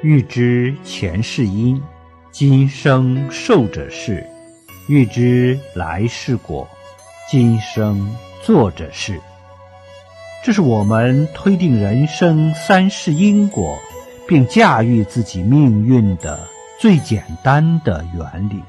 欲知前世因今生受者是欲知来世果今生做者是这是我们推定人生三世因果并驾驭自己命运的最简单的原理。